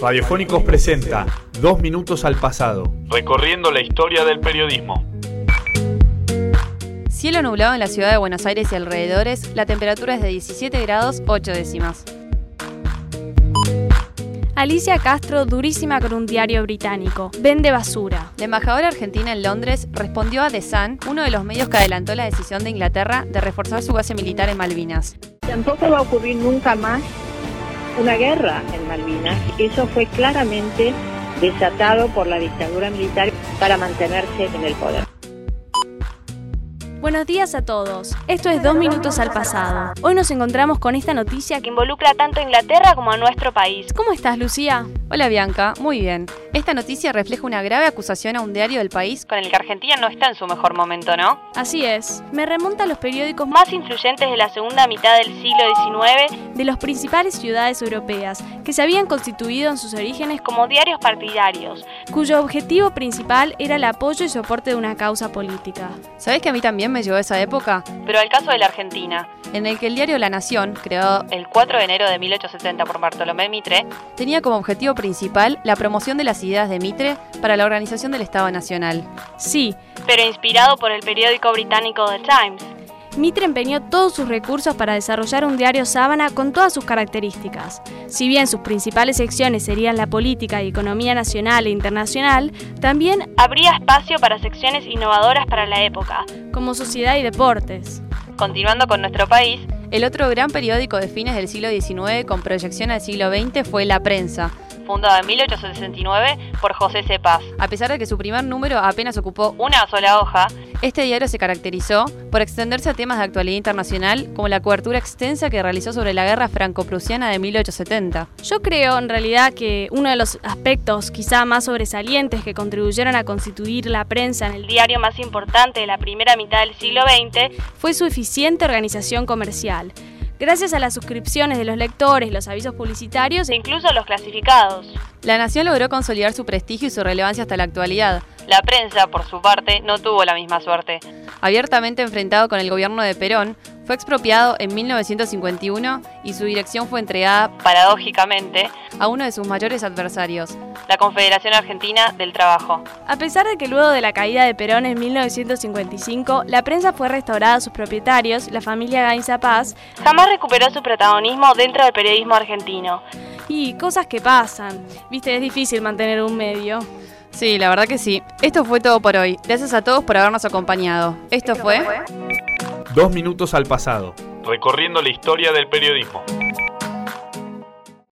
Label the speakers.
Speaker 1: Radiofónicos presenta Dos Minutos al Pasado. Recorriendo la historia del periodismo.
Speaker 2: Cielo nublado en la ciudad de Buenos Aires y alrededores, la temperatura es de 17 grados 8 décimas.
Speaker 3: Alicia Castro, durísima con un diario británico. Vende basura.
Speaker 2: La embajadora argentina en Londres respondió a The Sun, uno de los medios que adelantó la decisión de Inglaterra de reforzar su base militar en Malvinas.
Speaker 4: Tampoco va a ocurrir nunca más una guerra en Malvinas. Eso fue claramente desatado por la dictadura militar para mantenerse en el poder.
Speaker 3: Buenos días a todos. Esto es Dos Minutos al Pasado. Hoy nos encontramos con esta noticia que involucra tanto a Inglaterra como a nuestro país. ¿Cómo estás, Lucía?
Speaker 2: Hola, Bianca. Muy bien. Esta noticia refleja una grave acusación a un diario del país con el que Argentina no está en su mejor momento, ¿no?
Speaker 3: Así es. Me remonta a los periódicos más influyentes de la segunda mitad del siglo XIX de las principales ciudades europeas, que se habían constituido en sus orígenes como diarios partidarios, cuyo objetivo principal era el apoyo y soporte de una causa política.
Speaker 2: ¿Sabes que a mí también me llegó esa época? Pero al caso de la Argentina, en el que el diario La Nación, creado el 4 de enero de 1870 por Bartolomé Mitre, tenía como objetivo principal la promoción de las ideas de Mitre para la organización del Estado Nacional.
Speaker 3: Sí, pero inspirado por el periódico británico The Times. Mitre empeñó todos sus recursos para desarrollar un diario sábana con todas sus características. Si bien sus principales secciones serían la política y economía nacional e internacional, también habría espacio para secciones innovadoras para la época, como sociedad y deportes.
Speaker 2: Continuando con nuestro país, el otro gran periódico de fines del siglo XIX con proyección al siglo XX fue La Prensa, fundado en 1869 por José C. Paz. A pesar de que su primer número apenas ocupó una sola hoja, este diario se caracterizó por extenderse a temas de actualidad internacional, como la cobertura extensa que realizó sobre la guerra franco-prusiana de 1870.
Speaker 3: Yo creo, en realidad, que uno de los aspectos quizá más sobresalientes que contribuyeron a constituir la prensa en el diario más importante de la primera mitad del siglo XX fue su eficiente organización comercial gracias a las suscripciones de los lectores, los avisos publicitarios e incluso los clasificados.
Speaker 2: La Nación logró consolidar su prestigio y su relevancia hasta la actualidad. La prensa, por su parte, no tuvo la misma suerte. Abiertamente enfrentado con el gobierno de Perón, fue expropiado en 1951 y su dirección fue entregada, paradójicamente, a uno de sus mayores adversarios, la Confederación Argentina del Trabajo.
Speaker 3: A pesar de que luego de la caída de Perón en 1955, la prensa fue restaurada a sus propietarios, la familia Gainza Paz, jamás recuperó su protagonismo dentro del periodismo argentino. Y cosas que pasan. Viste, es difícil mantener un medio.
Speaker 2: Sí, la verdad que sí. Esto fue todo por hoy. Gracias a todos por habernos acompañado. Esto fue...
Speaker 1: Dos minutos al pasado. Recorriendo la historia del periodismo.